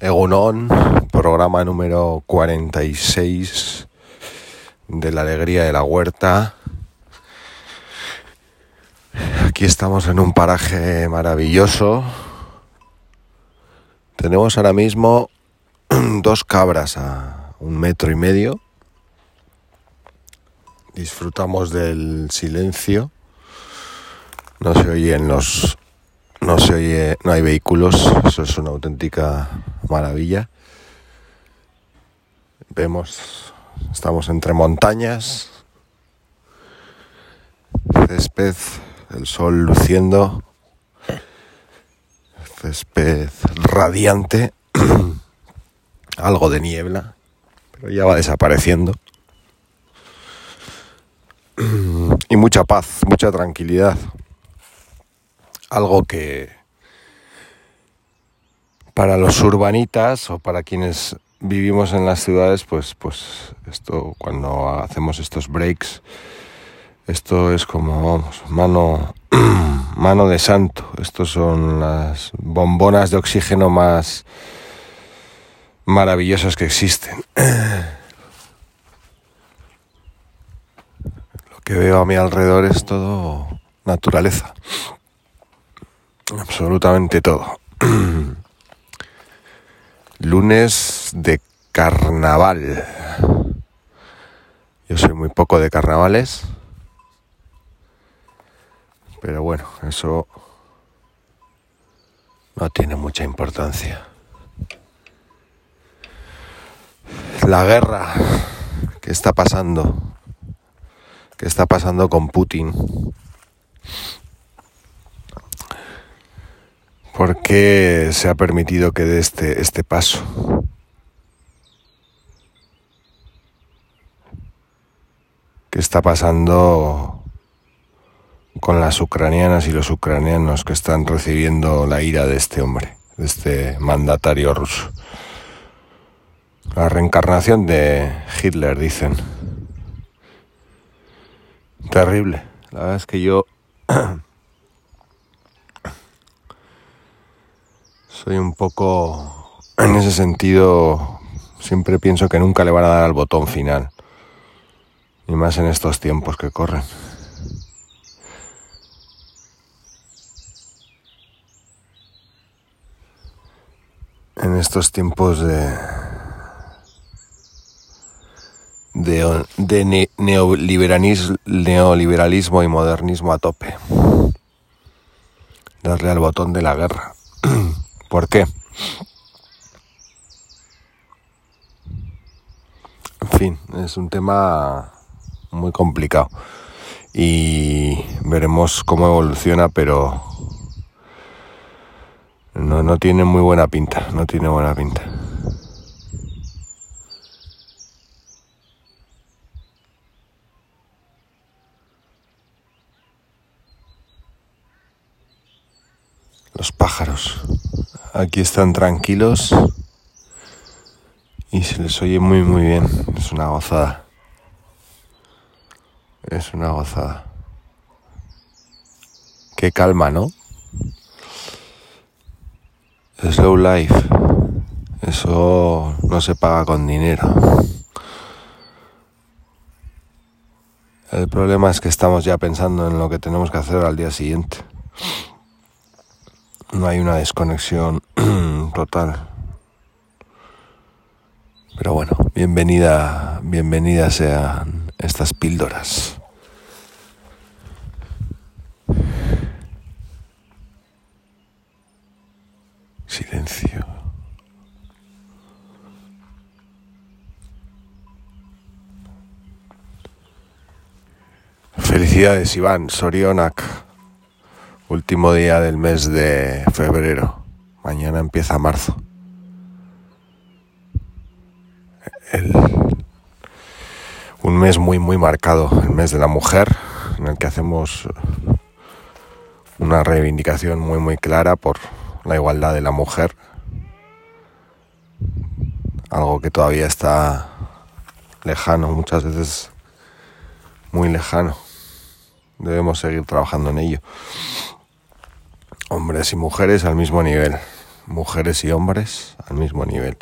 Egunon, programa número 46 de la alegría de la huerta. Aquí estamos en un paraje maravilloso. Tenemos ahora mismo dos cabras a un metro y medio. Disfrutamos del silencio. No se oyen los no se oye, no hay vehículos, eso es una auténtica maravilla. Vemos, estamos entre montañas, césped, el sol luciendo, césped radiante, algo de niebla, pero ya va desapareciendo. Y mucha paz, mucha tranquilidad. Algo que para los urbanitas o para quienes vivimos en las ciudades, pues, pues esto cuando hacemos estos breaks, esto es como vamos, mano, mano de santo. Estos son las bombonas de oxígeno más maravillosas que existen. Lo que veo a mi alrededor es todo naturaleza. Absolutamente todo. Lunes de carnaval. Yo soy muy poco de carnavales. Pero bueno, eso no tiene mucha importancia. La guerra que está pasando, que está pasando con Putin. ¿Por qué se ha permitido que dé este, este paso? ¿Qué está pasando con las ucranianas y los ucranianos que están recibiendo la ira de este hombre, de este mandatario ruso? La reencarnación de Hitler, dicen. Terrible. La verdad es que yo soy un poco, en ese sentido, siempre pienso que nunca le van a dar al botón final. Y más en estos tiempos que corren. En estos tiempos de, de, de ne- neoliberalismo, neoliberalismo y modernismo a tope. Darle al botón de la guerra. ¿Por qué? En fin, es un tema muy complicado y veremos cómo evoluciona, pero no, no tiene muy buena pinta, no tiene buena pinta. Los pájaros aquí están tranquilos y se les oye muy muy bien. Es una gozada. Es una gozada. Qué calma, ¿no? Slow life. Eso no se paga con dinero. El problema es que estamos ya pensando en lo que tenemos que hacer al día siguiente. No hay una desconexión total. Pero bueno, bienvenida, bienvenidas sean estas píldoras. Silencio. Felicidades, Iván Sorionak. Último día del mes de febrero. Mañana empieza marzo. Un mes muy, muy marcado, el mes de la mujer, en el que hacemos una reivindicación muy, muy clara por la igualdad de la mujer. Algo que todavía está lejano, muchas veces muy lejano. Debemos seguir trabajando en ello. Hombres y mujeres al mismo nivel. mujeres y hombres al mismo nivel.